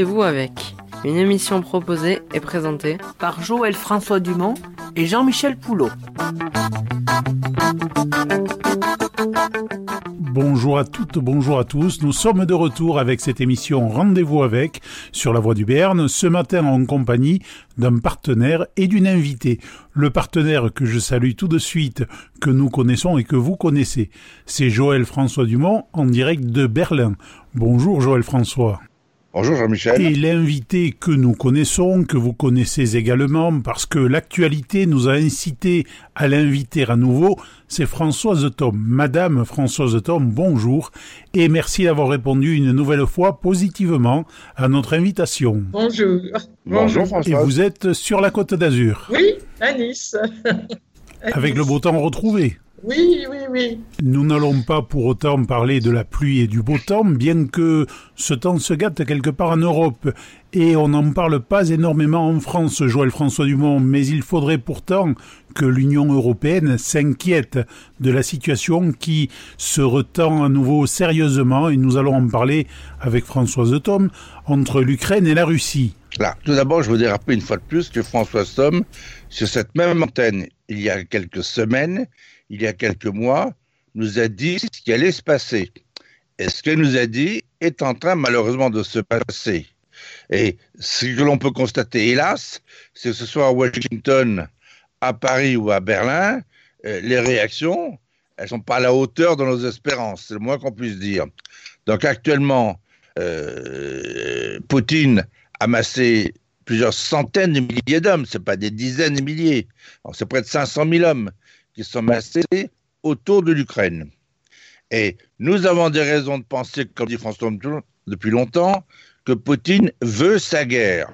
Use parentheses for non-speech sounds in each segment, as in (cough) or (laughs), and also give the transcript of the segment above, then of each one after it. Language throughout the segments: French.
Rendez-vous avec une émission proposée et présentée par Joël François Dumont et Jean-Michel Poulot. Bonjour à toutes, bonjour à tous. Nous sommes de retour avec cette émission Rendez-vous avec sur la voie du Béarn, ce matin en compagnie d'un partenaire et d'une invitée. Le partenaire que je salue tout de suite, que nous connaissons et que vous connaissez, c'est Joël François Dumont en direct de Berlin. Bonjour Joël François. Bonjour Jean-Michel. Et l'invité que nous connaissons, que vous connaissez également, parce que l'actualité nous a incité à l'inviter à nouveau, c'est Françoise Tom. Madame Françoise Tom, bonjour, et merci d'avoir répondu une nouvelle fois positivement à notre invitation. Bonjour. Bonjour Françoise. Et vous êtes sur la côte d'Azur. Oui, à Nice. (laughs) Avec le beau temps retrouvé. Oui, oui, oui. Nous n'allons pas pour autant parler de la pluie et du beau temps, bien que ce temps se gâte quelque part en Europe. Et on n'en parle pas énormément en France, Joël François Dumont, mais il faudrait pourtant que l'Union européenne s'inquiète de la situation qui se retend à nouveau sérieusement, et nous allons en parler avec Françoise Tom, entre l'Ukraine et la Russie. Là, tout d'abord, je voudrais rappeler une fois de plus que Françoise Tom, sur cette même antenne, il y a quelques semaines, il y a quelques mois, nous a dit ce qui allait se passer. Et ce qu'elle nous a dit est en train malheureusement de se passer. Et ce que l'on peut constater, hélas, c'est que ce soit à Washington, à Paris ou à Berlin, euh, les réactions, elles sont pas à la hauteur de nos espérances, c'est le moins qu'on puisse dire. Donc actuellement, euh, Poutine a amassé plusieurs centaines de milliers d'hommes, c'est pas des dizaines de milliers, c'est près de 500 000 hommes sont massés autour de l'Ukraine. Et nous avons des raisons de penser, comme dit François depuis longtemps, que Poutine veut sa guerre.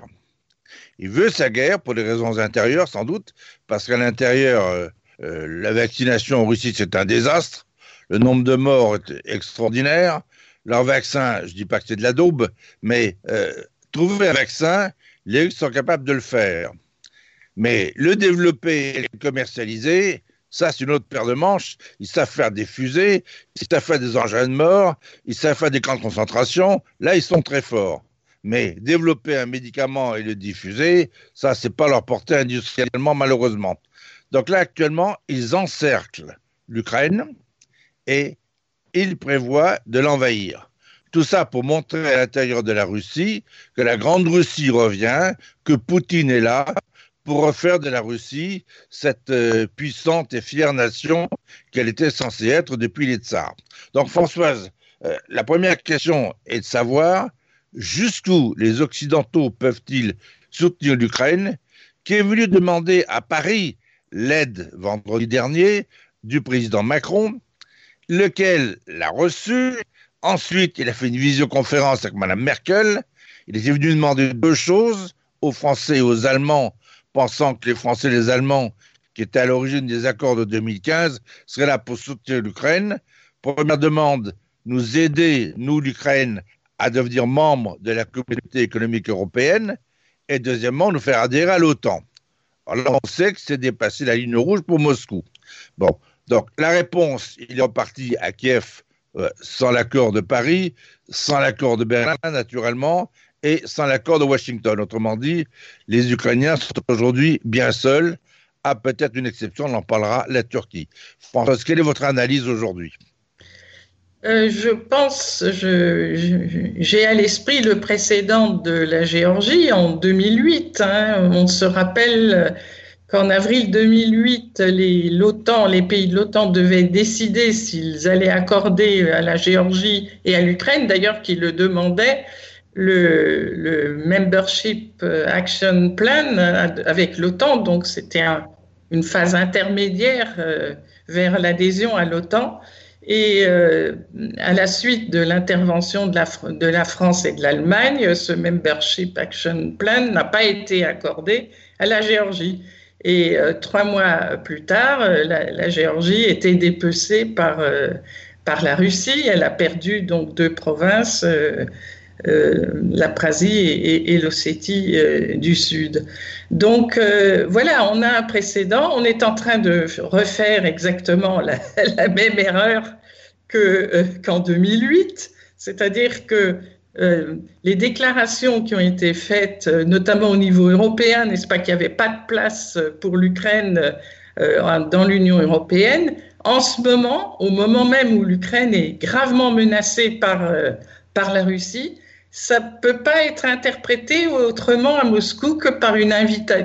Il veut sa guerre pour des raisons intérieures, sans doute, parce qu'à l'intérieur, euh, euh, la vaccination en Russie, c'est un désastre. Le nombre de morts est extraordinaire. Leur vaccin, je ne dis pas que c'est de la daube, mais euh, trouver un vaccin, les Russes sont capables de le faire. Mais le développer et le commercialiser, ça, c'est une autre paire de manches. Ils savent faire des fusées, ils savent faire des engins de mort, ils savent faire des camps de concentration. Là, ils sont très forts. Mais développer un médicament et le diffuser, ça, c'est pas leur portée industriellement, malheureusement. Donc là, actuellement, ils encerclent l'Ukraine et ils prévoient de l'envahir. Tout ça pour montrer à l'intérieur de la Russie que la Grande Russie revient, que Poutine est là, pour refaire de la Russie cette euh, puissante et fière nation qu'elle était censée être depuis les tsars. Donc Françoise, euh, la première question est de savoir jusqu'où les Occidentaux peuvent-ils soutenir l'Ukraine, qui est venu demander à Paris l'aide vendredi dernier du président Macron, lequel l'a reçu. Ensuite, il a fait une visioconférence avec Mme Merkel. Il était venu demander deux choses aux Français et aux Allemands pensant que les Français et les Allemands, qui étaient à l'origine des accords de 2015, seraient là pour soutenir l'Ukraine. Première demande, nous aider, nous, l'Ukraine, à devenir membre de la communauté économique européenne. Et deuxièmement, nous faire adhérer à l'OTAN. Alors on sait que c'est dépassé la ligne rouge pour Moscou. Bon, donc la réponse, il est reparti à Kiev euh, sans l'accord de Paris, sans l'accord de Berlin, naturellement, et sans l'accord de Washington. Autrement dit, les Ukrainiens sont aujourd'hui bien seuls, à peut-être une exception, on en parlera, la Turquie. Françoise, quelle est votre analyse aujourd'hui? Euh, je pense, j'ai à l'esprit le précédent de la Géorgie en 2008. Hein. on se rappelle qu'en avril 2008, l'OTAN, les pays de l'OTAN devaient décider s'ils allaient accorder à la Géorgie et à l'Ukraine, d'ailleurs, qui le demandaient, le, Membership Action Plan avec l'OTAN, donc c'était une phase intermédiaire euh, vers l'adhésion à l'OTAN. Et euh, à la suite de l'intervention de la, France et de l'Allemagne, ce Membership Action Plan n'a pas été accordé à la Géorgie. Et euh, trois mois plus tard, la, Géorgie était dépecée par, par la Russie. Elle a perdu donc deux provinces euh, la Prasie et, l'Ossétie euh, du Sud. Donc euh, voilà, on a un précédent. On est en train de refaire exactement la, (laughs) même erreur qu'en 2008, c'est-à-dire que les déclarations qui ont été faites, notamment au niveau européen, n'est-ce pas, qu'il n'y avait pas de place pour l'Ukraine dans l'Union européenne, en ce moment, au moment même où l'Ukraine est gravement menacée par la Russie, ça ne peut pas être interprété autrement à Moscou que, par une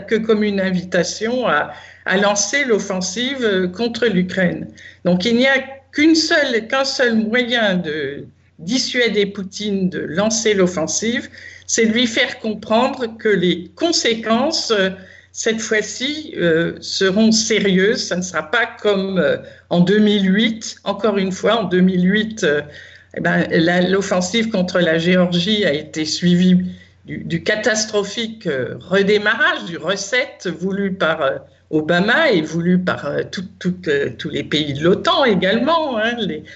que comme une invitation à, lancer l'offensive contre l'Ukraine. Donc il n'y a qu'un seul moyen de dissuader Poutine de lancer l'offensive, c'est de lui faire comprendre que les conséquences, cette fois-ci, euh, seront sérieuses. Ça ne sera pas comme euh, en 2008. Encore une fois, en 2008, eh ben, l'offensive contre la Géorgie a été suivie du, catastrophique euh, redémarrage, du recette voulu par euh, Obama et voulu par euh, tous les pays de l'OTAN également, hein,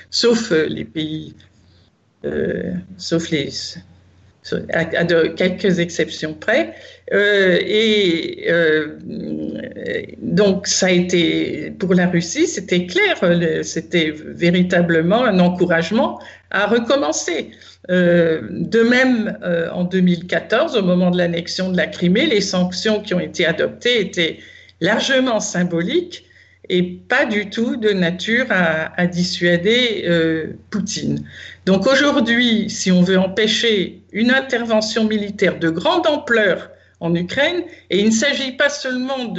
sauf les pays, sauf les, à, quelques exceptions près. Euh, et euh, donc, ça a été, pour la Russie, c'était clair, c'était véritablement un encouragement à recommencer. Euh, de même, en 2014, au moment de l'annexion de la Crimée, les sanctions qui ont été adoptées étaient largement symboliques et pas du tout de nature à, dissuader Poutine. Donc aujourd'hui, si on veut empêcher une intervention militaire de grande ampleur en Ukraine, et il ne s'agit pas seulement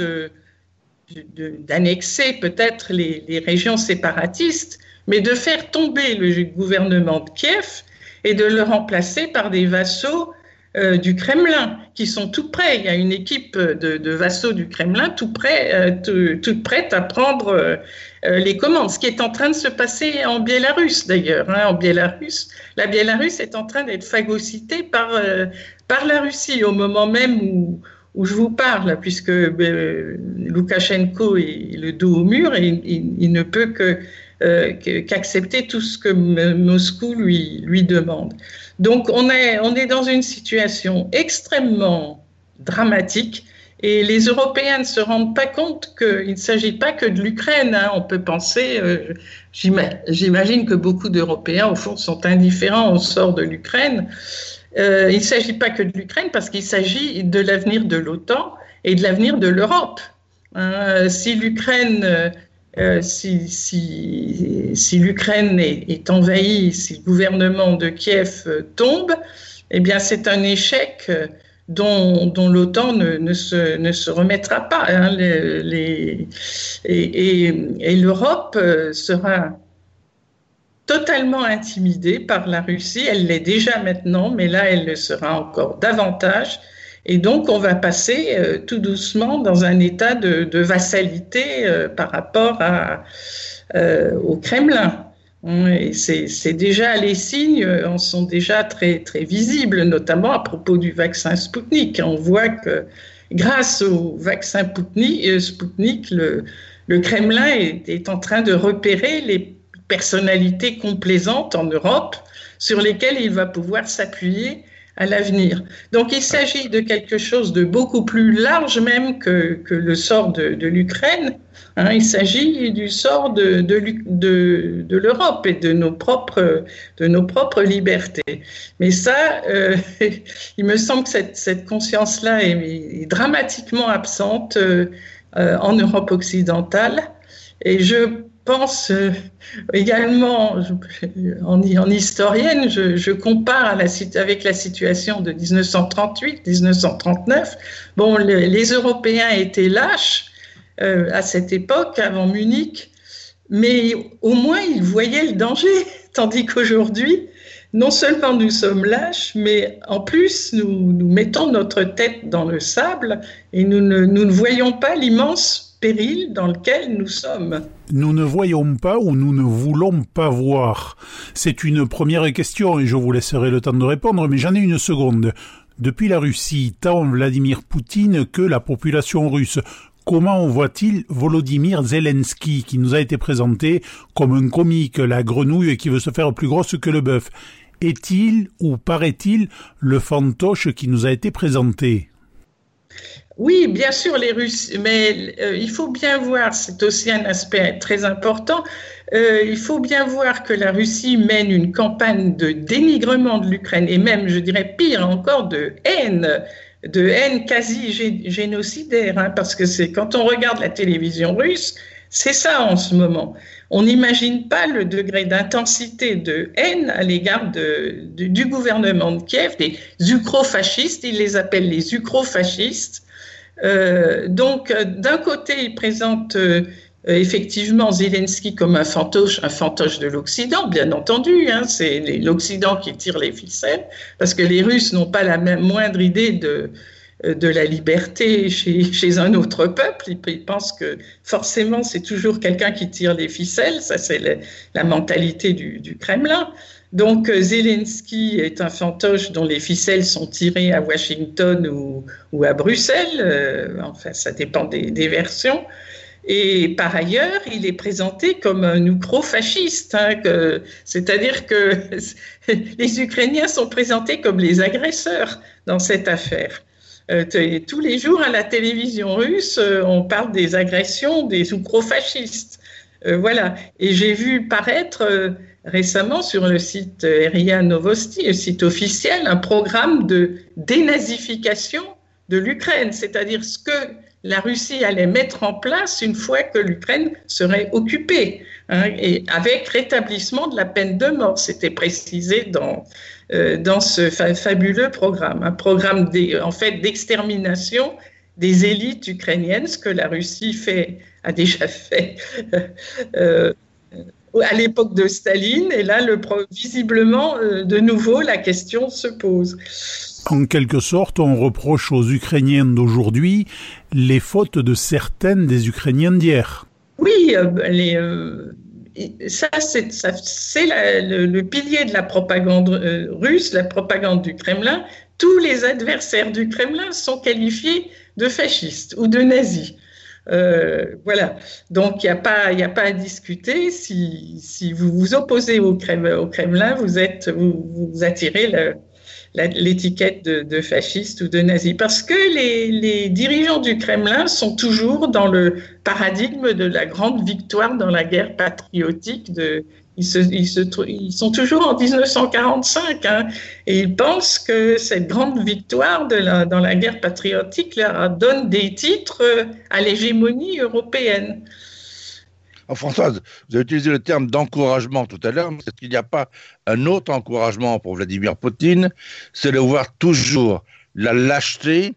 d'annexer peut-être les, régions séparatistes, mais de faire tomber le gouvernement de Kiev et de le remplacer par des vassaux euh, du Kremlin qui sont tout prêts. Il y a une équipe de, vassaux du Kremlin tout prêt, euh, toute prête à prendre euh, les commandes. Ce qui est en train de se passer en Biélarus d'ailleurs. Hein. en Biélarus, la Biélarus est en train d'être phagocytée par par la Russie au moment même où où je vous parle, puisque Loukachenko est le dos au mur et il, ne peut que qu'accepter tout ce que Moscou lui, lui demande. Donc on est, on est dans une situation extrêmement dramatique et les Européens ne se rendent pas compte qu'il ne s'agit pas que de l'Ukraine. Hein. On peut penser, euh, j'imagine que beaucoup d'Européens, au fond, sont indifférents au sort de l'Ukraine. Euh, il ne s'agit pas que de l'Ukraine parce qu'il s'agit de l'avenir de l'OTAN et de l'avenir de l'Europe. Hein. Si l'Ukraine euh, si, l'Ukraine est, envahie, si le gouvernement de Kiev euh, tombe, eh bien c'est un échec euh, dont, l'OTAN ne, se, remettra pas. Hein. Et, l'Europe sera totalement intimidée par la Russie. Elle l'est déjà maintenant, mais là, elle le sera encore davantage. Et donc, on va passer euh, tout doucement dans un état de, vassalité euh, par rapport euh, au Kremlin. Et c'est déjà les signes en sont déjà très très visibles, notamment à propos du vaccin Sputnik. On voit que grâce au vaccin Sputnik, le, Kremlin est, en train de repérer les personnalités complaisantes en Europe sur lesquelles il va pouvoir s'appuyer à l'avenir. Donc il s'agit de quelque chose de beaucoup plus large même que, que le sort de, de l'Ukraine. Hein. il s'agit du sort de, de, de, l'Europe et de nos, propres, de nos propres libertés. Mais ça, euh, (laughs) il me semble que cette, cette conscience-là est, dramatiquement absente euh, en Europe occidentale. Et je pense euh, également, en, en, historienne, je, compare avec la situation de 1938-1939. Bon, les Européens étaient lâches euh, à cette époque, avant Munich, mais au moins ils voyaient le danger, (laughs) tandis qu'aujourd'hui, non seulement nous sommes lâches, mais en plus nous, nous mettons notre tête dans le sable et nous ne, nous ne voyons pas l'immense péril dans lequel nous sommes. Nous ne voyons pas ou nous ne voulons pas voir. C'est une première question et je vous laisserai le temps de répondre, mais j'en ai une seconde. Depuis la Russie, tant Vladimir Poutine que la population russe, comment voit-il Volodymyr Zelensky, qui nous a été présenté comme un comique, la grenouille qui veut se faire plus grosse que le bœuf? Est-il, ou paraît-il, le fantoche qui nous a été présenté? Oui, bien sûr, les Russes, mais euh, il faut bien voir, c'est aussi un aspect très important, euh, il faut bien voir que la Russie mène une campagne de dénigrement de l'Ukraine et même, je dirais pire encore, de haine, de haine quasi génocidaire, hein, parce que c'est quand on regarde la télévision russe, c'est ça en ce moment. On n'imagine pas le degré d'intensité de haine à l'égard du gouvernement de Kiev, des ukro-fascistes, ils les appellent les ukro-fascistes. Euh, donc, d'un côté, ils présentent euh, effectivement Zelensky comme un fantoche, un fantoche de l'Occident, bien entendu. Hein, c'est l'Occident qui tire les ficelles, parce que les Russes n'ont pas la moindre idée de, euh, de la liberté chez, un autre peuple. Ils, pensent que forcément c'est toujours quelqu'un qui tire les ficelles. Ça, c'est la mentalité du, Kremlin. Donc euh, Zelensky est un fantoche dont les ficelles sont tirées à Washington ou, à Bruxelles. Euh, enfin, ça dépend des, versions. Et par ailleurs, il est présenté comme un ukro-fasciste, hein, c'est-à-dire que (laughs) les Ukrainiens sont présentés comme les agresseurs dans cette affaire. Euh, tous les jours à la télévision russe, on parle des agressions des ukro-fascistes. Voilà. Et j'ai vu paraître récemment sur le site RIA Novosti, le site officiel, un programme de dénazification de l'Ukraine, c'est-à-dire ce que la Russie allait mettre en place une fois que l'Ukraine serait occupée, hein, et avec rétablissement de la peine de mort. C'était précisé dans, euh, dans ce fabuleux programme, un programme en fait d'extermination des élites ukrainiennes, ce que la Russie fait, a déjà fait (laughs) euh, à l'époque de Staline. Et là, le, visiblement, euh, de nouveau, la question se pose. En quelque sorte, on reproche aux Ukrainiens d'aujourd'hui les fautes de certaines des Ukrainiens d'hier. Oui, les, ça, c'est le, le, pilier de la propagande euh, russe, la propagande du Kremlin. Tous les adversaires du Kremlin sont qualifiés de fascistes ou de nazis. Euh, voilà. Donc, il n'y a, pas, a pas à discuter. Si, si vous vous opposez au Kremlin, vous, êtes, vous, vous attirez l'étiquette de, fasciste ou de nazi. Parce que les, dirigeants du Kremlin sont toujours dans le paradigme de la grande victoire dans la guerre patriotique. De, ils, sont toujours en 1945 hein, et ils pensent que cette grande victoire dans la guerre patriotique leur donne des titres à l'hégémonie européenne. Françoise, vous avez utilisé le terme d'encouragement tout à l'heure, mais est-ce qu'il n'y a pas un autre encouragement pour Vladimir Poutine? C'est de voir toujours la lâcheté,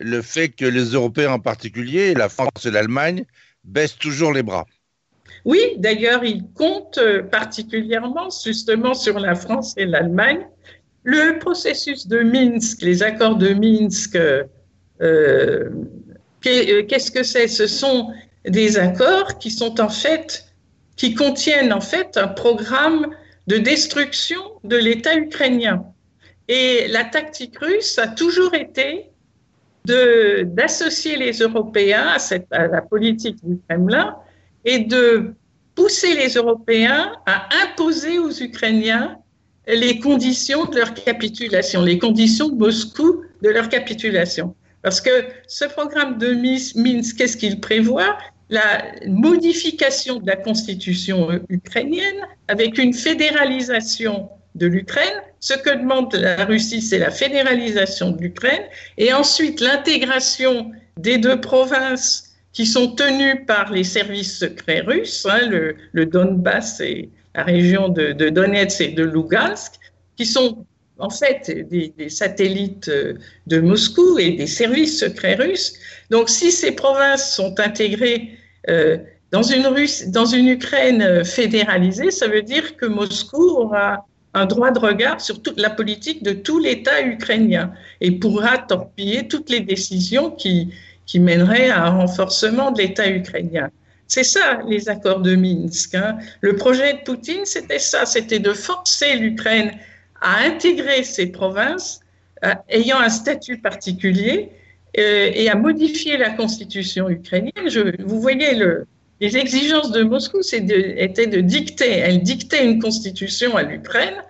le fait que les Européens en particulier, la France et l'Allemagne, baissent toujours les bras. Oui, d'ailleurs, il compte euh, particulièrement justement sur la France et l'Allemagne. Le processus de Minsk, les accords de Minsk, euh, euh, qu'est-ce que c'est? Ce sont des accords qui sont en fait, qui contiennent en fait un programme de destruction de l'État ukrainien. Et la tactique russe a toujours été d'associer les Européens à, cette, à la politique du Kremlin et de pousser les Européens à imposer aux Ukrainiens les conditions de leur capitulation, les conditions de Moscou de leur capitulation. Parce que ce programme de Minsk, qu'est-ce qu'il prévoit? La modification de la constitution ukrainienne avec une fédéralisation de l'Ukraine. Ce que demande la Russie, c'est la fédéralisation de l'Ukraine et ensuite l'intégration des deux provinces qui sont tenues par les services secrets russes, hein, le, Donbass et la région de, Donetsk et de Lugansk, qui sont en fait des, satellites euh, de Moscou et des services secrets russes. Donc si ces provinces sont intégrées euh, dans, une dans une Ukraine euh, fédéralisée, ça veut dire que Moscou aura un droit de regard sur toute la politique de tout l'État ukrainien et pourra torpiller toutes les décisions qui, qui mèneraient à un renforcement de l'État ukrainien. C'est ça, les accords de Minsk. Hein. Le projet de Poutine, c'était ça, c'était de forcer l'Ukraine à intégrer ces provinces euh, ayant un statut particulier euh, et à modifier la constitution ukrainienne. Vous voyez, le, les exigences de Moscou de, de dicter, elle dictait une constitution à l'Ukraine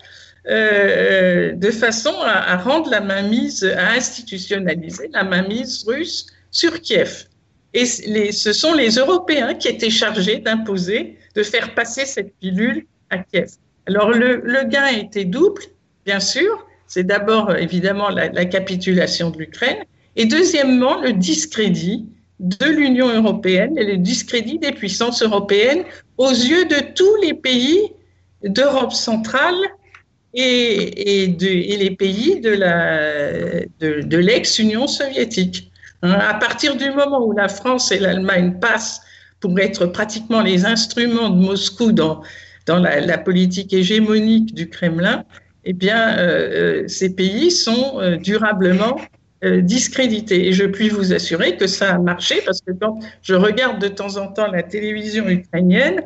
de façon à, rendre la mainmise, à institutionnaliser la mainmise russe sur Kiev. Et ce sont les Européens qui étaient chargés d'imposer, de faire passer cette pilule à Kiev. Alors le, le gain était double, bien sûr. C'est d'abord évidemment la, la, capitulation de l'Ukraine et deuxièmement le discrédit de l'Union européenne et le discrédit des puissances européennes aux yeux de tous les pays d'Europe centrale et, les pays de l'ex-Union soviétique. À partir du moment où la France et l'Allemagne passent pour être pratiquement les instruments de Moscou dans, dans la, politique hégémonique du Kremlin, eh bien, euh, euh ces pays sont euh, durablement discrédités. Et je puis vous assurer que ça a marché parce que quand je regarde de temps en temps la télévision ukrainienne,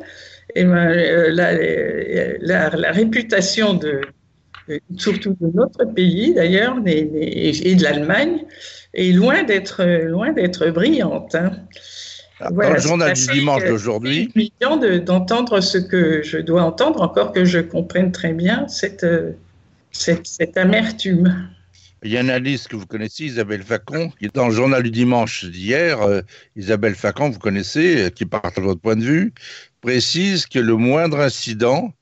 eh ben, la, réputation de, surtout de notre pays d'ailleurs et de l'Allemagne est loin d'être loin d'être brillante. Hein. Ah, voilà, Dans le journal du dimanche d'aujourd'hui. C'est d'entendre ce que je dois entendre, encore que je comprenne très bien cette, cette, cette amertume. Il y a une analyste que vous connaissez, Isabelle Facon, qui est dans le journal du dimanche d'hier. Euh, Isabelle Facon, vous connaissez, euh, qui partage votre point de vue, précise que le moindre incident,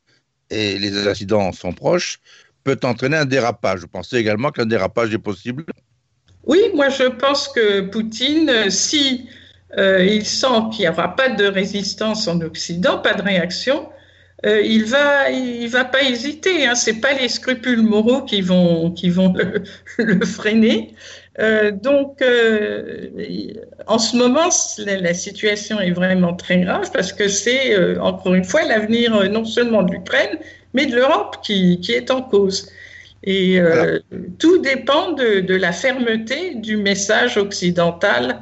et les incidents sont proches, peut entraîner un dérapage. Vous pensez également qu'un dérapage est possible? Oui, moi je pense que Poutine, si euh, il sent qu'il n'y aura pas de résistance en Occident, pas de réaction, euh, il va, il va pas hésiter. Hein. C'est pas les scrupules moraux qui vont, qui vont le, (laughs) freiner. Euh, donc, en ce moment, la, situation est vraiment très grave parce que c'est encore une fois l'avenir non seulement de l'Ukraine, mais de l'Europe qui, qui, est en cause. Et euh, tout dépend de, de, la fermeté du message occidental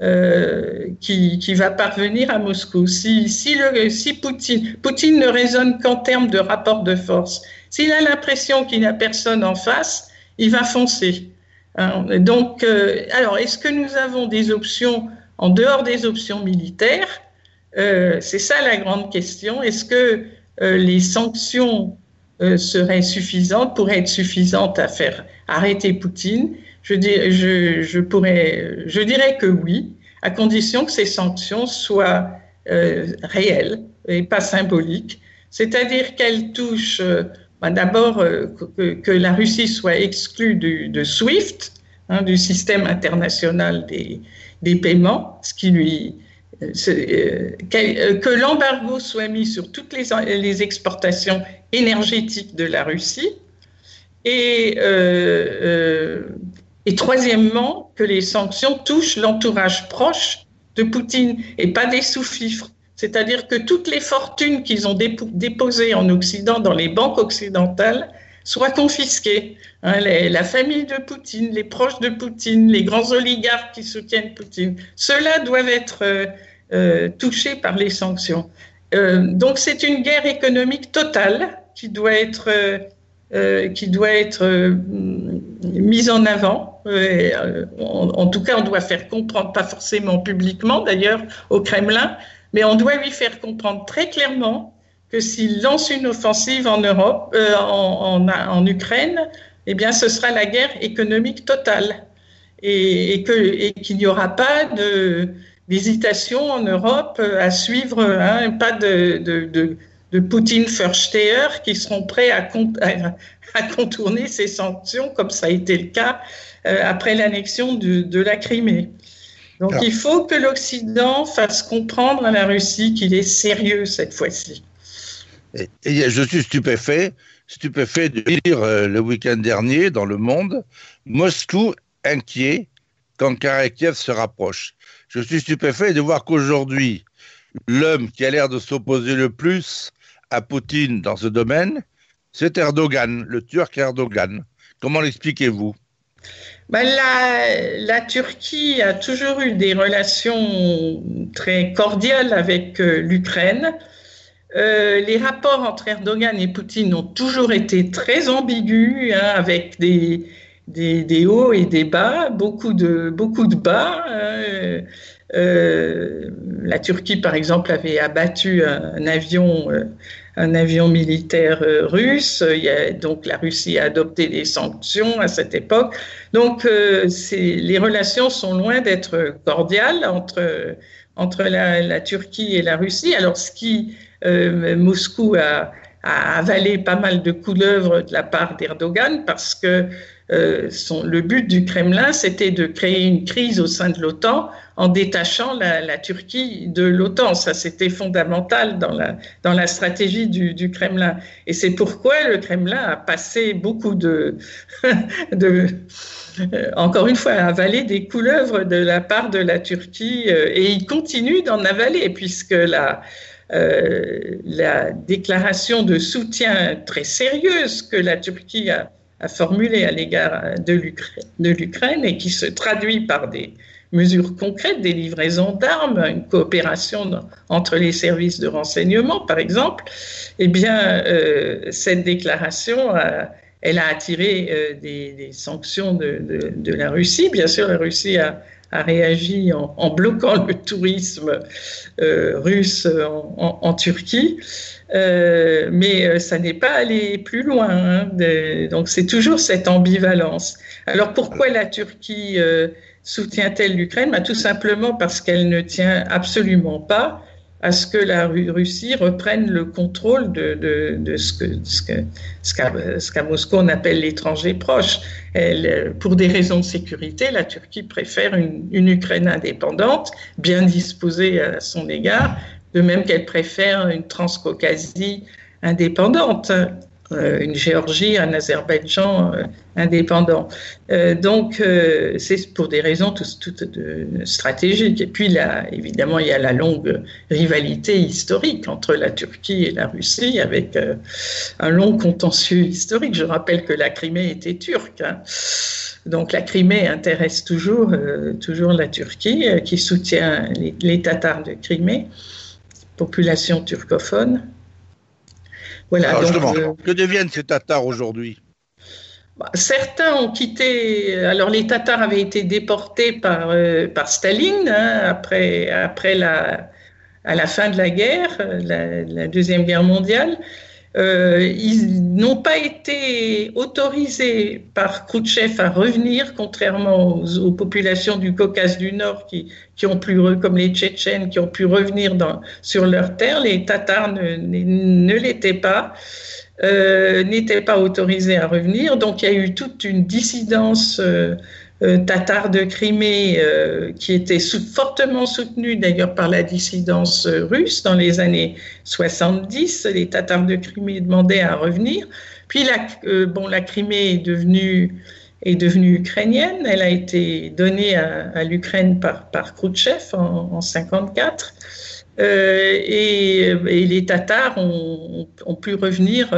euh, qui, qui, va parvenir à Moscou. Si, si, le, si Poutine, Poutine ne raisonne qu'en termes de rapport de force, s'il a l'impression qu'il n'a personne en face, il va foncer. Hein. Donc, euh, alors, est-ce que nous avons des options en dehors des options militaires? C'est ça la grande question. Est-ce que les sanctions euh, seraient suffisantes, pourraient être suffisantes à faire arrêter Poutine. Je, dirais que oui, à condition que ces sanctions soient euh, réelles et pas symboliques, c'est-à-dire qu'elles touchent euh, bah, d'abord euh, que, la Russie soit exclue du, de SWIFT, hein, du système international des, des, paiements, ce qui lui euh, euh, que l'embargo soit mis sur toutes les, exportations énergétiques de la Russie et euh, et troisièmement, que les sanctions touchent l'entourage proche de Poutine et pas des sous-fifres. C'est-à-dire que toutes les fortunes qu'ils ont déposées en Occident, dans les banques occidentales, soient confisquées. Hein, la famille de Poutine, les proches de Poutine, les grands oligarques qui soutiennent Poutine, ceux-là doivent être euh, euh, touchés par les sanctions. Euh, donc c'est une guerre économique totale qui doit être euh, euh, qui doit être mise en avant. En, tout cas, on doit faire comprendre, pas forcément publiquement d'ailleurs, au Kremlin, mais on doit lui faire comprendre très clairement que s'il lance une offensive en Europe, en, Ukraine, eh bien, ce sera la guerre économique totale et, qu'il n'y aura pas de d'hésitation en Europe à suivre, hein, pas de, de, de de Poutine Versteher qui seront prêts à, à, (laughs) à, contourner ces sanctions, comme ça a été le cas euh, après l'annexion de, de, la Crimée. Donc Alors. il faut que l'Occident fasse comprendre à la Russie qu'il est sérieux cette fois-ci. Et, et, je suis stupéfait, stupéfait de lire euh, le week-end dernier dans Le Monde, Moscou inquiet quand Kiev se rapproche. Je suis stupéfait de voir qu'aujourd'hui, l'homme qui a l'air de s'opposer le plus à Poutine dans ce domaine, c'est Erdogan, le Turc Erdogan. Comment l'expliquez-vous? Ben la, la, Turquie a toujours eu des relations très cordiales avec euh, l'Ukraine. Euh, les rapports entre Erdogan et Poutine ont toujours été très ambigus, hein, avec des, des, hauts et des bas, beaucoup de, beaucoup de bas. Hein. Euh, la Turquie, par exemple, avait abattu un, avion, euh, un avion militaire euh, russe. Donc la Russie a adopté des sanctions à cette époque. Donc les relations sont loin d'être cordiales entre, entre la, Turquie et la Russie. Alors ce qui Moscou a, a avalé pas mal de couleuvres de la part d'Erdogan parce que euh, le but du Kremlin, c'était de créer une crise au sein de l'OTAN en détachant la, Turquie de l'OTAN. Ça, c'était fondamental dans la, stratégie du, Kremlin. Et c'est pourquoi le Kremlin a passé beaucoup (laughs) de... euh, encore une fois, avaler des couleuvres de la part de la Turquie euh, et il continue d'en avaler puisque la déclaration de soutien très sérieuse que la Turquie a, a formulé à l'égard de l'Ukraine et qui se traduit par des mesures concrètes, des livraisons d'armes, une coopération entre les services de renseignement, par exemple, eh bien, euh, cette déclaration, elle a attiré euh, des, sanctions de, la Russie. Bien sûr, la Russie a, réagi en, bloquant le tourisme euh, russe en Turquie. Euh, mais euh, ça n'est pas allé plus loin. Hein, donc c'est toujours cette ambivalence. Alors pourquoi la Turquie soutient-elle l'Ukraine? Bah, Tout simplement parce qu'elle ne tient absolument pas à ce que la Russie reprenne le contrôle de, de, de ce qu'à ce ce qu'à Moscou on appelle l'étranger proche. Elle, pour des raisons de sécurité, la Turquie préfère une, une Ukraine indépendante, bien disposée à son égard, de même qu'elle préfère une Transcaucasie indépendante, euh, une Géorgie, un Azerbaïdjan euh, indépendant. Euh, donc, c'est pour des raisons toutes, stratégiques. Et puis, là, évidemment, il y a la longue rivalité historique entre la Turquie et la Russie, avec un long contentieux historique. Je rappelle que la Crimée était turque. Hein. Donc la Crimée intéresse toujours, toujours la Turquie, qui soutient les, les Tatars de Crimée population turcophone. Voilà, euh, que deviennent ces Tatars aujourd'hui? Bah, Certains ont quitté. Alors, les Tatars avaient été déportés par, euh, par Staline hein, après, après la, à la fin de la guerre, la Deuxième Guerre mondiale. Euh, ils n'ont pas été autorisés par Khrouchtchev à revenir, contrairement aux, populations du Caucase du Nord qui, ont pu, comme les Tchétchènes, qui ont pu revenir sur leur terre. Les Tatars ne, l'étaient pas, euh, n'étaient pas autorisés à revenir. Donc il y a eu toute une dissidence. Euh, tatars de Crimée, euh, qui était fortement soutenu d'ailleurs par la dissidence euh, russe dans les années 70. Les Tatars de Crimée demandaient à revenir. Puis la, bon, la Crimée est devenue, ukrainienne. Elle a été donnée à, l'Ukraine par, par Khrouchtchev en 1954. et, les Tatars ont pu revenir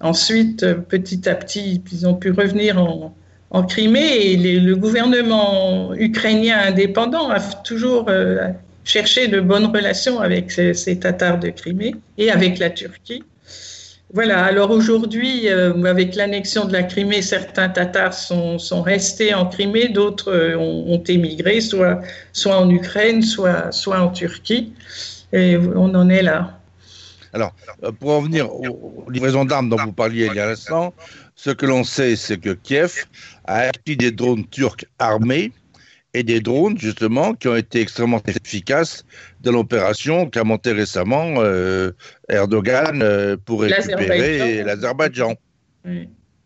ensuite, petit à petit, ils ont pu revenir en, en Crimée et le gouvernement ukrainien indépendant a toujours euh, cherché de bonnes relations avec ces, Tatars de Crimée et avec la Turquie. Voilà, alors aujourd'hui, euh, avec l'annexion de la Crimée, certains Tatars sont, restés en Crimée, d'autres euh, ont, émigré, soit, en Ukraine, soit en Turquie. Et on en est là. Alors, pour en venir aux livraisons d'armes dont vous parliez il y a un instant, ce que l'on sait, c'est que Kiev a acquis des drones turcs armés et des drones, justement, qui ont été extrêmement efficaces dans l'opération qu'a montée récemment euh, Erdogan euh, pour récupérer l'Azerbaïdjan.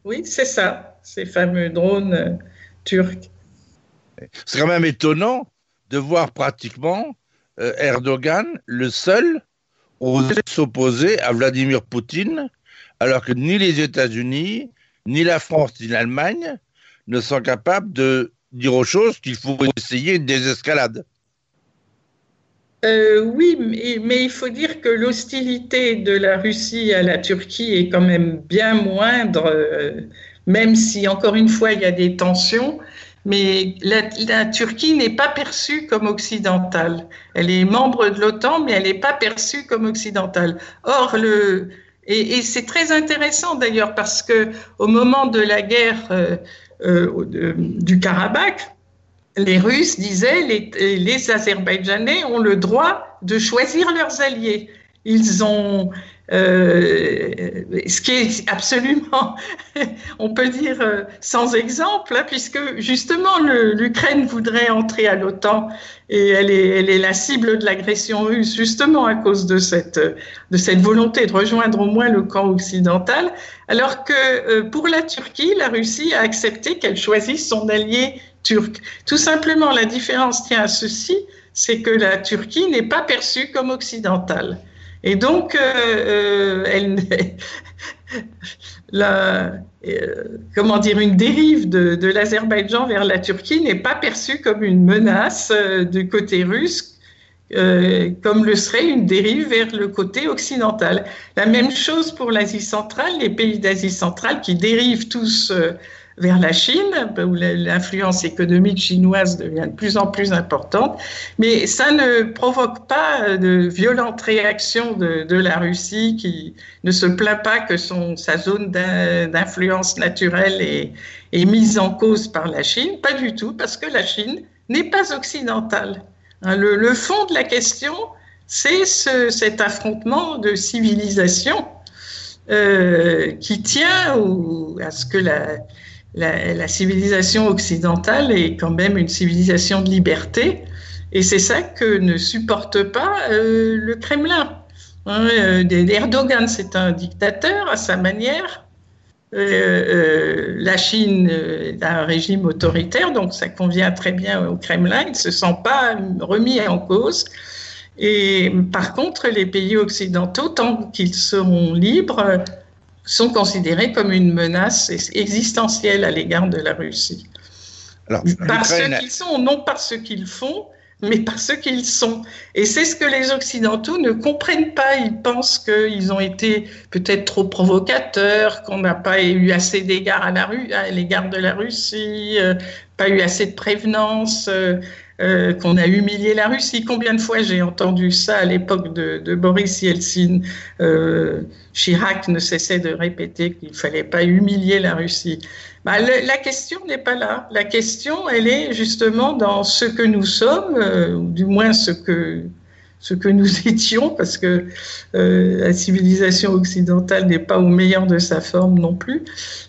Oui, c'est ça, ces fameux drones euh, turcs. C'est quand même étonnant de voir pratiquement Erdogan, le seul, oser s'opposer à Vladimir Poutine, alors que ni les États-Unis, ni la France, ni l'Allemagne ne sont capables de dire aux choses qu'il faut essayer une désescalade. Euh, oui, mais, il faut dire que l'hostilité de la Russie à la Turquie est quand même bien moindre, euh, même si, encore une fois, il y a des tensions. Mais la, Turquie n'est pas perçue comme occidentale. Elle est membre de l'OTAN, mais elle n'est pas perçue comme occidentale. Or, le, et, c'est très intéressant d'ailleurs parce que au moment de la guerre, euh, du Karabakh, les Russes disaient les, les Azerbaïdjanais ont le droit de choisir leurs alliés. Ils ont euh, ce qui est absolument, (laughs) on peut dire, euh, sans exemple, hein, puisque justement l'Ukraine voudrait entrer à l'OTAN et elle est, la cible de l'agression russe justement à cause de cette, de cette volonté de rejoindre au moins le camp occidental, alors que euh, pour la Turquie, la Russie a accepté qu'elle choisisse son allié turc. Tout simplement, la différence tient à ceci, c'est que la Turquie n'est pas perçue comme occidentale. Et donc, euh, euh, (laughs) la, euh, comment dire, une dérive de, l'Azerbaïdjan vers la Turquie n'est pas perçue comme une menace du côté russe, comme le serait une dérive vers le côté occidental. La même chose pour l'Asie centrale, les pays d'Asie centrale qui dérivent tous vers la Chine, où l'influence économique chinoise devient de plus en plus importante, mais ça ne provoque pas de violentes réactions de, la Russie qui ne se plaint pas que son, sa zone d'influence naturelle est, est mise en cause par la Chine, pas du tout, parce que la Chine n'est pas occidentale. Hein, le, fond de la question, c'est ce, cet affrontement de civilisation euh, qui tient à ce que la, la, civilisation occidentale est quand même une civilisation de liberté, et c'est ça que ne supporte pas euh, le Kremlin. Hein, euh, Erdogan, c'est un dictateur à sa manière. Euh, la Chine a un régime autoritaire, donc ça convient très bien au Kremlin. Il ne se sent pas remis en cause. Et par contre, les pays occidentaux, tant qu'ils seront libres, sont considérés comme une menace existentielle à l'égard de la Russie. Alors, parce qu'ils sont, non par ce qu'ils font, mais par ce qu'ils sont. Et c'est ce que les Occidentaux ne comprennent pas. Ils pensent qu'ils ont été peut-être trop provocateurs, qu'on n'a pas eu assez d'égards à l'égard de la Russie, euh, pas eu assez de prévenance. Euh, euh, qu'on a humilié la Russie. Combien de fois j'ai entendu ça à l'époque de, Boris Yeltsin euh, Chirac ne cessait de répéter qu'il ne fallait pas humilier la Russie. Bah, la question n'est pas là. La question, elle est justement dans ce que nous sommes, euh, ou du moins ce que ce que nous (laughs) étions, parce que euh, la civilisation occidentale n'est pas au meilleur de sa forme non plus.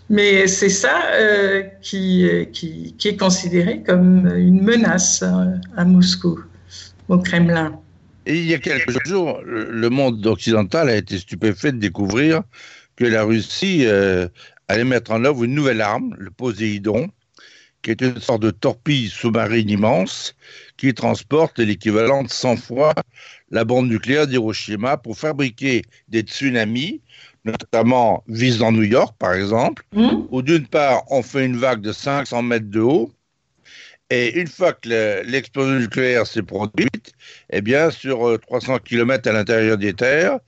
Mais c'est ça euh, qui, qui, est considéré comme une menace hein, à Moscou, au Kremlin. Et il y a quelques jours, le monde occidental a été stupéfait de découvrir que la Russie euh, allait mettre en œuvre une nouvelle arme, le Poséidon, qui est une sorte de torpille sous-marine immense qui transporte l'équivalent de 100 fois la bombe nucléaire d'Hiroshima pour fabriquer des tsunamis, notamment visant New York, par exemple, mmh. où d'une part, on fait une vague de 500 mètres de haut, et une fois que l'explosion nucléaire s'est produite, eh bien, sur 300 euh, km à l'intérieur des terres,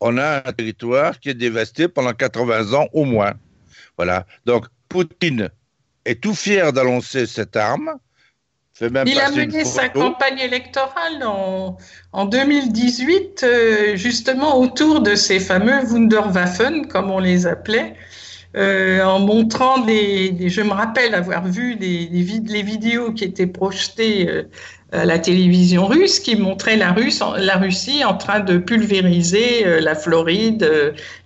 on a un territoire qui est dévasté pendant 80 ans au moins. Voilà. Donc, Poutine est tout fier d'annoncer cette arme, il a mené sa campagne électorale en, 2018, euh, justement autour de ces fameux Wunderwaffen, comme on les appelait, euh, en montrant des, Je me rappelle avoir vu des, les vidéos qui étaient projetées euh, à la télévision russe qui montraient la, la Russie en train de pulvériser la Floride,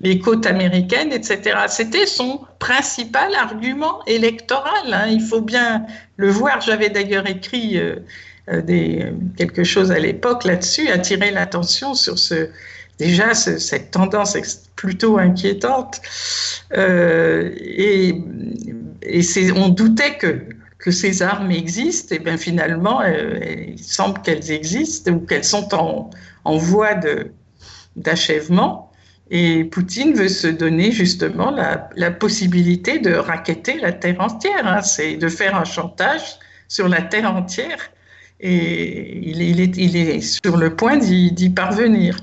les côtes américaines, etc. C'était son principal argument électoral. Hein. Il faut bien le voir. J'avais d'ailleurs écrit euh, euh, des, quelque chose à l'époque là-dessus, attirer l'attention sur ce, déjà cette tendance plutôt inquiétante. Euh, et, on doutait que, que ces armes existent, et bien finalement, il semble qu'elles existent ou qu'elles sont en, en voie d'achèvement. Et Poutine veut se donner justement la, possibilité de raqueter la terre entière. Hein. C'est de faire un chantage sur la terre entière. Et est, il est, il est sur le point d'y parvenir.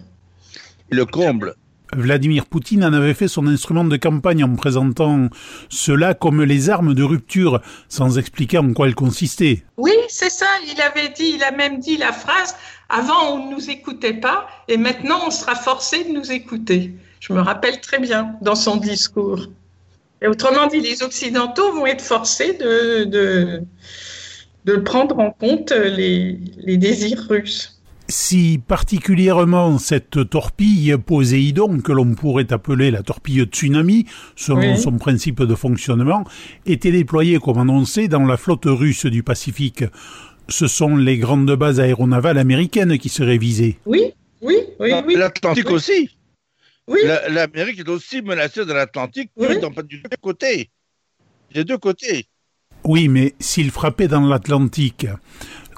Le comble. Vladimir Poutine en avait fait son instrument de campagne en présentant cela comme les armes de rupture, sans expliquer en quoi elles consistaient. Oui, c'est ça. Il avait dit, il a même dit la phrase avant, on ne nous écoutait pas et maintenant, on sera forcé de nous écouter. Je me rappelle très bien dans son discours. Et autrement dit, les Occidentaux vont être forcés de, de, de prendre en compte les, les désirs russes. Si particulièrement cette torpille Poséidon, que l'on pourrait appeler la torpille tsunami, selon son principe de fonctionnement, était déployée comme annoncé dans la flotte russe du Pacifique, ce sont les grandes bases aéronavales américaines qui seraient visées. Oui, oui, oui. oui. L'Atlantique aussi. Oui. L'Amérique est aussi menacée de l'Atlantique, oui. du deux côtés. Des deux côtés. Oui, mais s'il frappait dans l'Atlantique,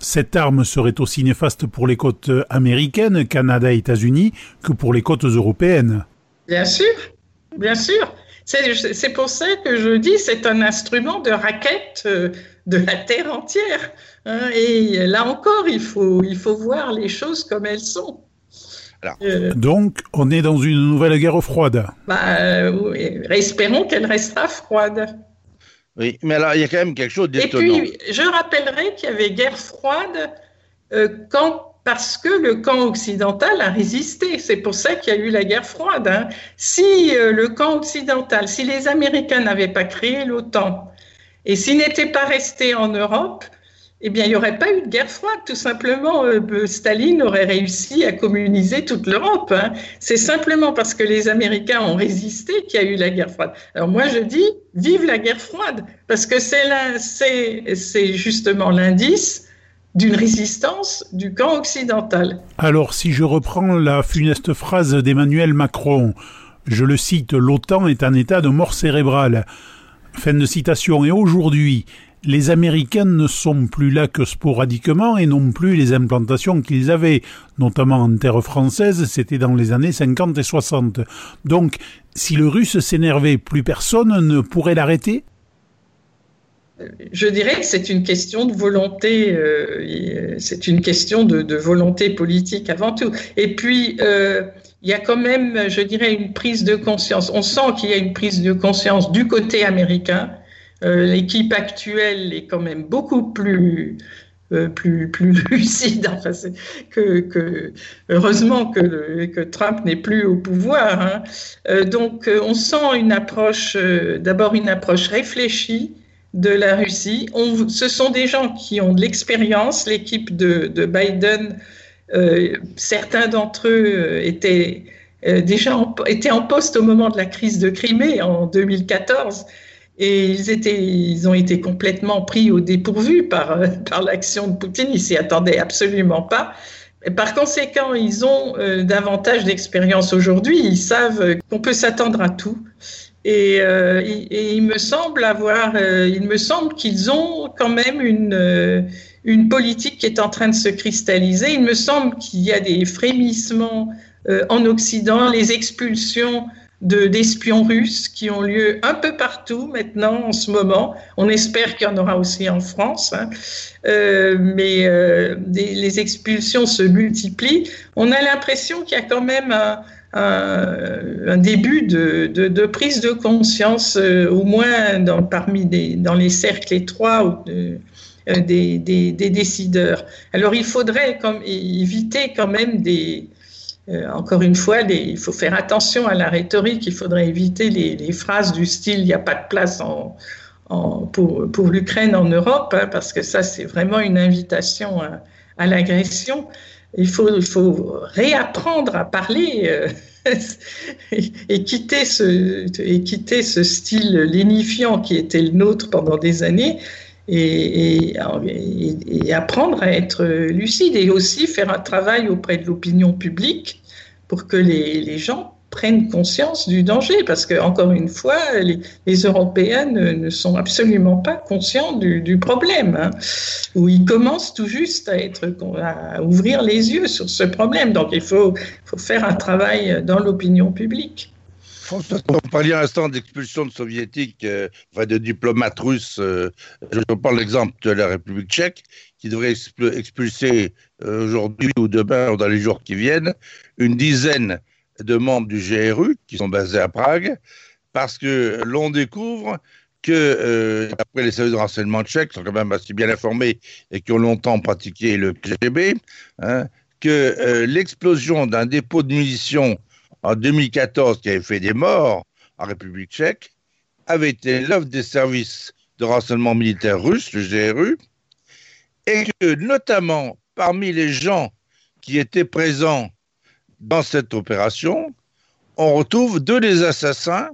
cette arme serait aussi néfaste pour les côtes américaines, Canada et États-Unis, que pour les côtes européennes. Bien sûr, bien sûr. C'est pour ça que je dis c'est un instrument de raquette euh, de la Terre entière. Hein. et là encore, il faut, il faut voir les choses comme elles sont. Euh, Donc, on est dans une nouvelle guerre froide. Bah, euh, espérons qu'elle restera froide. Oui, mais alors il y a quand même quelque chose d'étonnant. Et puis, je rappellerai qu'il y avait guerre froide euh, quand, parce que le camp occidental a résisté. C'est pour ça qu'il y a eu la guerre froide. Hein. Si euh, le camp occidental, si les Américains n'avaient pas créé l'OTAN et s'ils n'étaient pas restés en Europe, eh bien, il n'y aurait pas eu de guerre froide, tout simplement. Euh, Staline aurait réussi à communiser toute l'Europe. Hein. C'est simplement parce que les Américains ont résisté qu'il y a eu la guerre froide. Alors moi, je dis, vive la guerre froide, parce que c'est justement l'indice d'une résistance du camp occidental. Alors, si je reprends la funeste phrase d'Emmanuel Macron, je le cite, l'OTAN est un état de mort cérébrale. Fin de citation. Et aujourd'hui, les Américains ne sont plus là que sporadiquement et non plus les implantations qu'ils avaient, notamment en terre française, c'était dans les années 50 et 60. Donc, si le russe s'énervait, plus personne ne pourrait l'arrêter? Je dirais que c'est une question de volonté, euh, c'est une question de, volonté politique avant tout. Et puis, euh, il y a quand même, je dirais, une prise de conscience. On sent qu'il y a une prise de conscience du côté américain l'équipe actuelle est quand même beaucoup plus euh, plus, plus (laughs) lucide. Que, heureusement que, Trump n'est plus au pouvoir. Hein. Euh, donc, on sent une approche, d'abord une approche réfléchie de la Russie. Ce sont des gens qui ont de l'expérience. L'équipe de, de, Biden, certains d'entre eux étaient déjà en, étaient en poste au moment de la crise de Crimée en 2014. Et ils, étaient, ils ont été complètement pris au dépourvu par, (laughs) par l'action de Poutine. Ils s'y attendaient absolument pas. Par conséquent, ils ont euh, davantage d'expérience aujourd'hui. Ils savent qu'on peut s'attendre à tout. Et, euh, il me semble avoir, euh, il me semble qu'ils ont quand même une, une politique qui est en train de se cristalliser. Il me semble qu'il y a des frémissements en Occident, les expulsions d'espions russes qui ont lieu un peu partout maintenant en ce moment. On espère qu'il y en aura aussi en France, hein. euh, mais euh, les expulsions se multiplient. On a l'impression qu'il y a quand même un, un, début de, de, prise de conscience, euh, au moins dans, parmi des, dans les cercles étroits des, des, des, décideurs. Alors il faudrait comme, éviter quand même des, euh, encore une fois, il faut faire attention à la rhétorique. Il faudrait éviter les, phrases du style il n'y a pas de place pour, l'Ukraine en Europe, hein, parce que ça, c'est vraiment une invitation à, l'agression. Il faut, réapprendre à parler euh, (laughs) et, quitter ce, style lénifiant qui était le nôtre pendant des années. Et, apprendre à être lucide et aussi faire un travail auprès de l'opinion publique pour que les, gens prennent conscience du danger, parce que encore une fois, les, les Européens ne, sont absolument pas conscients du, problème, hein, où ils commencent tout juste à, être, à ouvrir les yeux sur ce problème. Donc il faut, faut faire un travail dans l'opinion publique. François, on parlait à l'instant d'expulsion de soviétiques, euh, de diplomates russes. Euh, je prends l'exemple de la République tchèque, qui devrait expulser euh, aujourd'hui ou demain ou dans les jours qui viennent une dizaine de membres du GRU qui sont basés à Prague, parce que l'on découvre que, après les services de renseignement tchèques sont quand même assez bien informés et qui ont longtemps pratiqué le KGB, hein, que l'explosion d'un dépôt de munitions en 2014 qui avait fait des morts en République tchèque avait été l'œuvre des services de renseignement militaire russe, le GRU, et que notamment parmi les gens qui étaient présents dans cette opération, on retrouve deux des assassins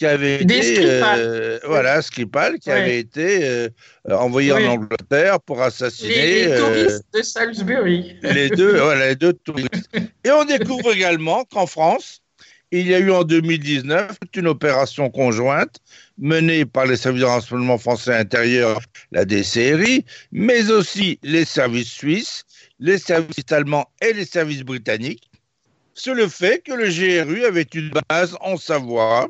qui avaient été euh, voilà Skripal qui avait été euh, envoyé en Angleterre pour assassiner les, les touristes euh, de Salisbury. (laughs) Les deux, voilà, les deux touristes. Et on découvre également qu'en France, il y a eu en 2019 une opération conjointe menée par les services de renseignement français intérieur, la DCRI, mais aussi les services suisses, les services allemands et les services britanniques, sur le fait que le GRU avait une base en Savoie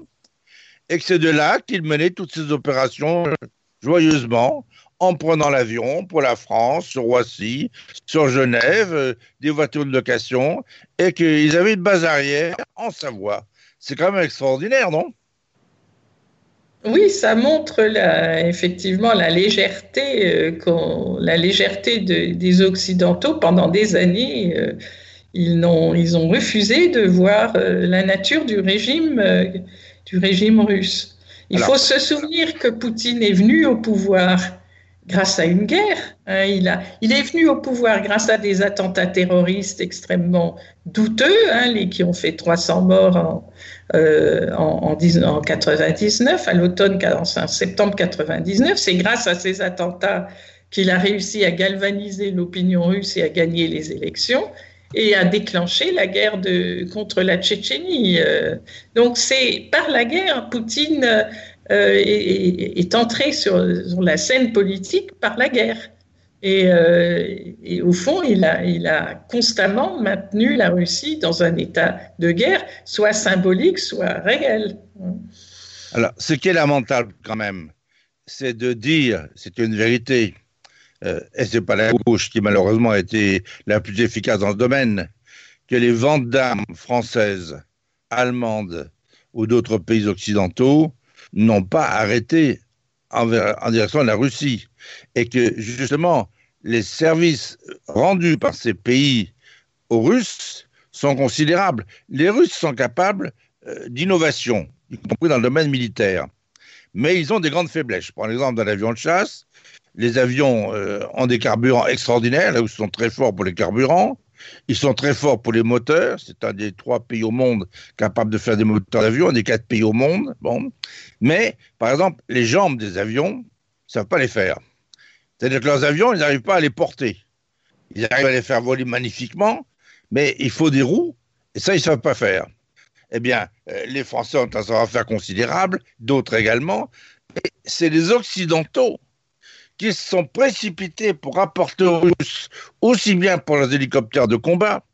et que c'est de là qu'il menait toutes ces opérations joyeusement en prenant l'avion pour la France, sur Roissy, sur Genève, euh, des voitures de location, et qu'ils avaient une base arrière en Savoie. C'est quand même extraordinaire, non? Oui, ça montre effectivement la légèreté, euh, la légèreté des Occidentaux pendant des années. Euh, ils, ont, ils ont refusé de voir la nature du régime, du régime russe. Il faut se souvenir que Poutine est venu au pouvoir grâce à une guerre. Hein, il, a, il est venu au pouvoir grâce à des attentats terroristes extrêmement douteux, hein, les, qui ont fait 300 morts en, euh, en, en, 99, à l'automne, en septembre 99. C'est grâce à ces attentats qu'il a réussi à galvaniser l'opinion russe et à gagner les élections et à déclencher la guerre contre la Tchétchénie. Euh, donc c'est par la guerre, Poutine euh, est, entré sur, la scène politique par la guerre. Euh, et, au fond, il a, a constamment maintenu la Russie dans un état de guerre, soit symbolique, soit réel. Alors, ce qui est lamentable quand même, c'est de dire, c'est une vérité, euh, et ce n'est pas la gauche qui malheureusement a été la plus efficace dans ce domaine, que les ventes d'armes françaises, allemandes ou d'autres pays occidentaux n'ont pas arrêté en, direction de la Russie. Et que justement, les services rendus par ces pays aux Russes sont considérables. Les Russes sont capables euh, d'innovation, y compris dans le domaine militaire. Mais ils ont des grandes faiblesses. Je prends l'exemple d'un avion de chasse. Les avions euh, ont des carburants extraordinaires, là où ils sont très forts pour les carburants. Ils sont très forts pour les moteurs. C'est un des trois pays au monde capables de faire des moteurs d'avion, un des quatre pays au monde. Bon. Mais, par exemple, les jambes des avions ne savent pas les faire. C'est-à-dire que leurs avions, ils n'arrivent pas à les porter. Ils arrivent à les faire voler magnifiquement, mais il faut des roues, et ça, ils ne savent pas faire. Eh bien, euh, les Français ont un savoir-faire considérable, d'autres également. C'est les Occidentaux qui se sont précipités pour apporter aux Russes, aussi bien pour les hélicoptères de combat,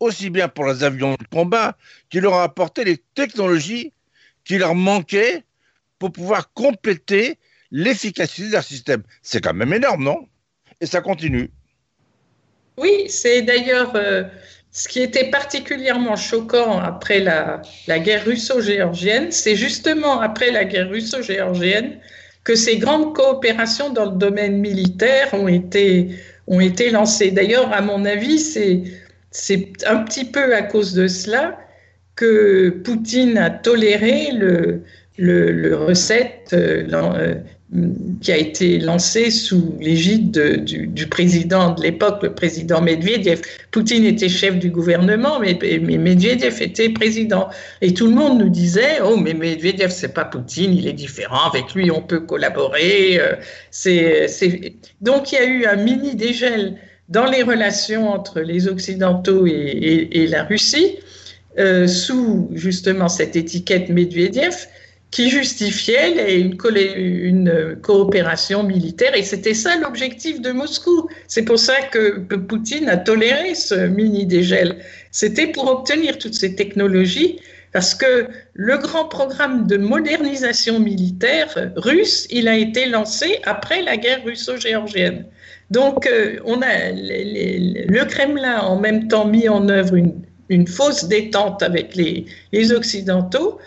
aussi bien pour les avions de combat, qui leur ont apporté les technologies qui leur manquaient pour pouvoir compléter l'efficacité d'un système. C'est quand même énorme, non? Et ça continue. Oui, c'est d'ailleurs euh, ce qui était particulièrement choquant après la, la guerre russo-géorgienne, c'est justement après la guerre russo-géorgienne que ces grandes coopérations dans le domaine militaire ont été, ont été lancées. D'ailleurs, à mon avis, c'est, c'est un petit peu à cause de cela que Poutine a toléré le, le, recette euh, euh, qui a été lancé sous l'égide du, président de l'époque, le président Medvedev. Poutine était chef du gouvernement, mais, Medvedev était président. Et tout le monde nous disait Oh, mais Medvedev, c'est pas Poutine, il est différent, avec lui, on peut collaborer. Euh. Donc, il y a eu un mini dégel dans les relations entre les Occidentaux et la Russie, euh, sous justement cette étiquette Medvedev qui justifiait une, une, coopération militaire. Et c'était ça l'objectif de Moscou. C'est pour ça que Poutine a toléré ce mini-dégel. C'était pour obtenir toutes ces technologies, parce que le grand programme de modernisation militaire russe, il a été lancé après la guerre russo-géorgienne. Donc, euh, on a le Kremlin a en même temps mis en œuvre une, fausse détente avec les Occidentaux,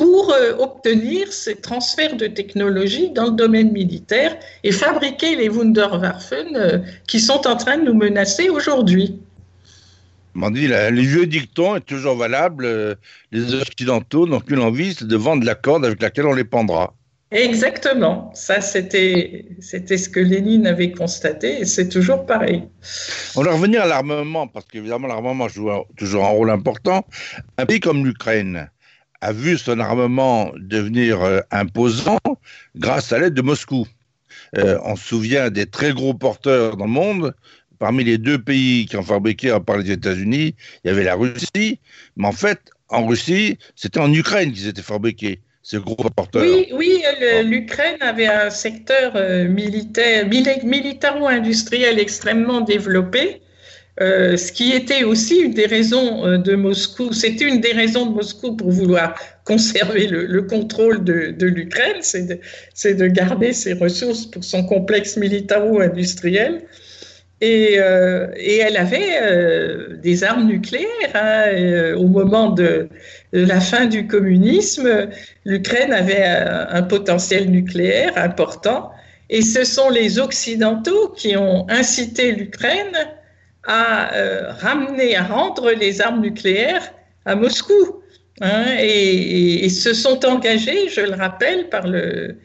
pour euh, obtenir ces transferts de technologie dans le domaine militaire et fabriquer les Wunderwaffen euh, qui sont en train de nous menacer aujourd'hui. dit, le vieux dicton est toujours valable. Euh, les Occidentaux n'ont qu'une envie, c'est de vendre la corde avec laquelle on les pendra. Exactement. Ça, c'était, c'était ce que Lénine avait constaté et c'est toujours pareil. On va revenir à l'armement, parce qu'évidemment, l'armement joue toujours un rôle important. Un pays comme l'Ukraine a vu son armement devenir euh, imposant grâce à l'aide de Moscou. Euh, on se souvient des très gros porteurs dans le monde. Parmi les deux pays qui ont fabriqué, à part les États-Unis, il y avait la Russie. Mais en fait, en Russie, c'était en Ukraine qu'ils étaient fabriqués. Oui, oui l'Ukraine avait un secteur euh, militaire, militaro-industriel extrêmement développé, euh, ce qui était aussi une des raisons euh, de Moscou. C'était une des raisons de Moscou pour vouloir (laughs) conserver le, contrôle de, l'Ukraine, c'est de, de, garder ses ressources pour son complexe militaro-industriel. Et, et, elle avait des armes nucléaires hein, au moment de, la fin du communisme, l'Ukraine avait un, potentiel nucléaire important. Et ce sont les Occidentaux qui ont incité l'Ukraine à euh, ramener, à rendre les armes nucléaires à Moscou. Hein, et, se sont engagés, je le rappelle, par le,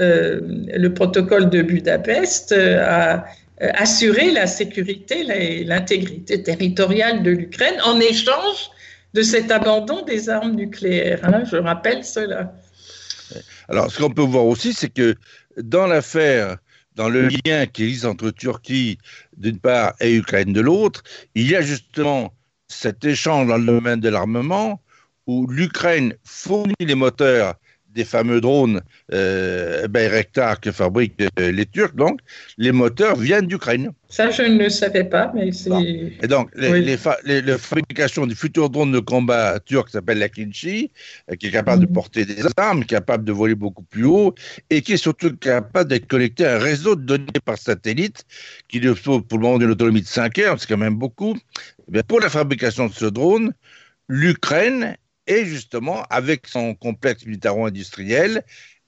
euh, le protocole de Budapest, à assurer la sécurité et l'intégrité territoriale de l'Ukraine en échange de cet abandon des armes nucléaires. Hein, je rappelle cela. Alors, ce qu'on peut voir aussi, c'est que dans l'affaire, dans le lien qui existe entre Turquie d'une part et Ukraine de l'autre, il y a justement cet échange dans le domaine de l'armement où l'Ukraine fournit les moteurs des fameux drones euh, Bayraktar que fabriquent euh, les Turcs, donc les moteurs viennent d'Ukraine. Ça, je ne le savais pas, mais c'est. Et donc, les, fabrications des futurs drones de combat turcs s'appelle la Kinchi, euh, qui est capable de mhm. porter des armes, capable de voler beaucoup plus haut, et qui est surtout capable de collecter un réseau de données par satellite, qui dispose pour le moment d'une autonomie de 5 heures, c'est quand même beaucoup. Eh pour la fabrication de ce drone, l'Ukraine et justement, avec son complexe militaro-industriel,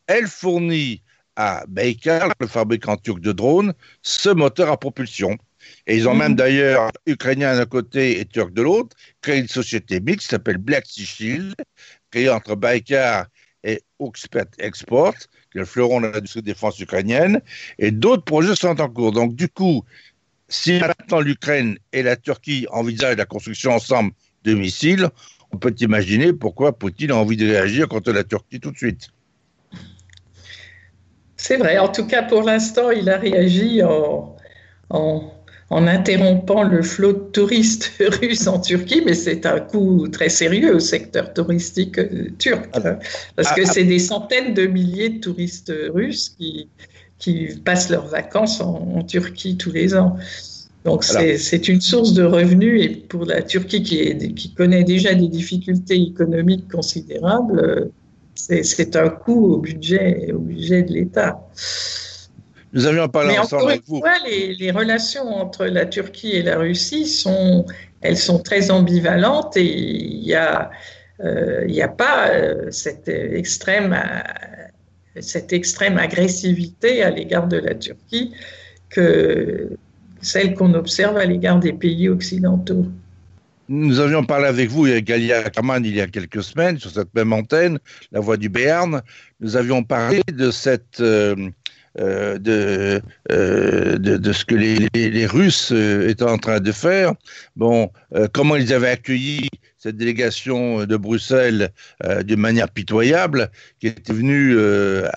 elle fournit à Baykar, le fabricant turc de drones, ce moteur à propulsion. Et ils ont même mhm. d'ailleurs, ukrainien d'un côté et turc de l'autre, créé une société mixte qui s'appelle Black Sea Shield, créée entre Baykar et Oxpet Export, qui est le fleuron de l'industrie de défense ukrainienne, et d'autres projets sont en cours. Donc du coup, si maintenant l'Ukraine et la Turquie envisagent la construction ensemble de missiles, on peut imaginer pourquoi Poutine a envie de réagir contre la Turquie tout de suite. C'est vrai, en tout cas pour l'instant, il a réagi en, en, interrompant le flot de touristes (laughs) russes en Turquie, mais c'est un coup très sérieux au secteur touristique euh, turc, hein, parce que ah, c'est des centaines de milliers de touristes russes qui, qui passent leurs vacances en Turquie tous les ans. Donc c'est une source de revenus et pour la Turquie qui, est, qui connaît déjà des difficultés économiques considérables, c'est un coût au budget, au budget de l'État. Nous avions parlé Mais ensemble encore une fois, les, les, relations entre la Turquie et la Russie sont, elles sont très ambivalentes et il n'y a, euh, a pas euh, cette extrême, cette extrême agressivité à l'égard de la Turquie que celle qu'on observe à l'égard des pays occidentaux. Nous avions parlé avec vous, Galia Ackerman, il y a quelques semaines, sur cette même antenne, La Voix du Béarn. Nous avions parlé de cette. Euh, euh, euh, de, de, ce que les, les, Russes étaient en train de faire. Bon, comment ils avaient accueilli cette délégation de Bruxelles d'une manière pitoyable, qui était venue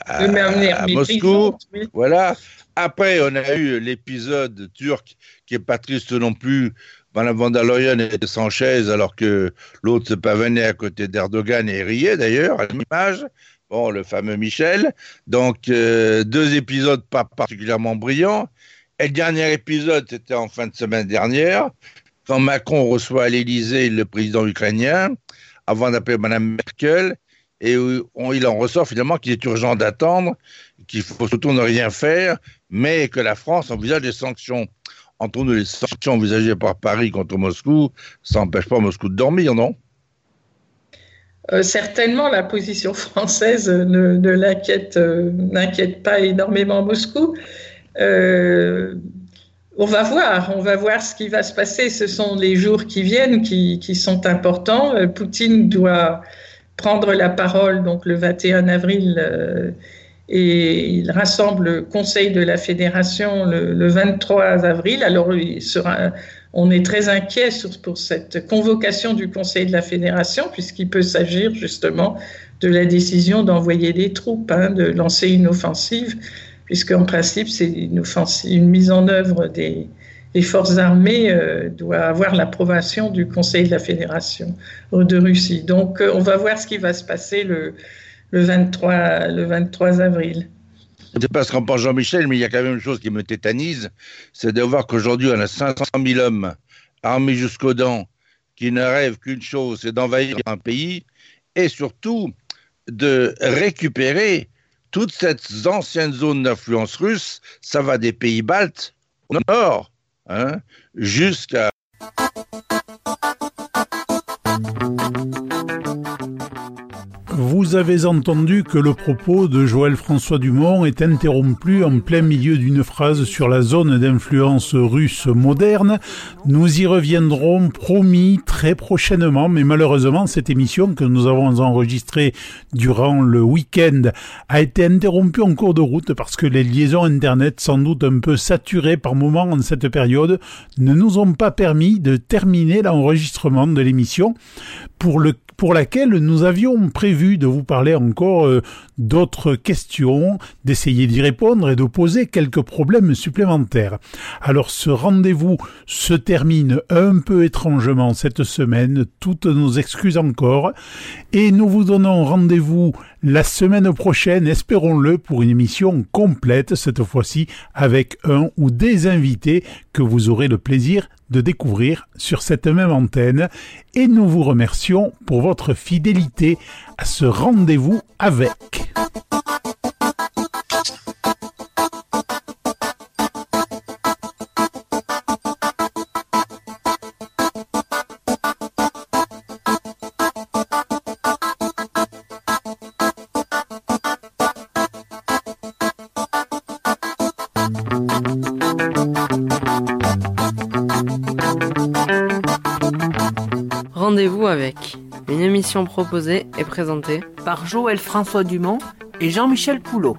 à, à Moscou. Voilà. Après, on a eu l'épisode turc qui est pas triste non plus. Madame van der Leyen sans chaise alors que l'autre se pavanait à côté d'Erdogan et riait d'ailleurs à l'image. Bon, le fameux Michel. Donc, euh, deux épisodes pas particulièrement brillants. Et le dernier épisode, c'était en fin de semaine dernière, quand Macron reçoit à l'Élysée le président ukrainien, avant d'appeler Madame Merkel, et il en ressort finalement qu'il est urgent d'attendre, qu'il faut surtout ne rien faire, mais que la France envisage des sanctions. Entre nous, les sanctions envisagées par Paris contre Moscou, ça n'empêche pas Moscou de dormir, non? Euh, certainement, la position française euh, n'inquiète pas énormément Moscou. Euh, on va voir, on va voir ce qui va se passer. Ce sont les jours qui viennent qui, qui sont importants. Poutine doit prendre la parole donc le 21 avril et il rassemble le Conseil de la Fédération le, 23 avril. Alors, on est très inquiet pour cette convocation du Conseil de la Fédération, puisqu'il peut s'agir justement de la décision d'envoyer des troupes, hein, de lancer une offensive, puisqu'en principe, une, mise en œuvre des, forces armées euh, doit avoir l'approbation du Conseil de la Fédération de Russie. Donc, euh, on va voir ce qui va se passer le, le 23, le 23 avril. C'est pas ce qu'en pense Jean-Michel, mais il y a quand même une chose qui me tétanise, c'est de voir qu'aujourd'hui on a 500 000 hommes armés jusqu'aux dents qui ne rêvent qu'une chose, c'est d'envahir un pays et surtout de récupérer toutes ces anciennes zones d'influence russe. Ça va des pays baltes au nord hein, jusqu'à Vous avez entendu que le propos de Joël François Dumont est interrompu en plein milieu d'une phrase sur la zone d'influence russe moderne. Nous y reviendrons promis très prochainement, mais malheureusement cette émission que nous avons enregistrée durant le week-end a été interrompue en cours de route parce que les liaisons internet sans doute un peu saturées par moments en cette période ne nous ont pas permis de terminer l'enregistrement de l'émission pour pour laquelle nous avions prévu de vous parler encore euh, d'autres questions, d'essayer d'y répondre et de poser quelques problèmes supplémentaires. Alors ce rendez-vous se termine un peu étrangement cette semaine, toutes nos excuses encore, et nous vous donnons rendez-vous la semaine prochaine, espérons-le, pour une émission complète, cette fois-ci avec un ou des invités que vous aurez le plaisir de découvrir sur cette même antenne et nous vous remercions pour votre fidélité à ce rendez-vous avec. Proposée et présentée par Joël François Dumont et Jean-Michel Poulot.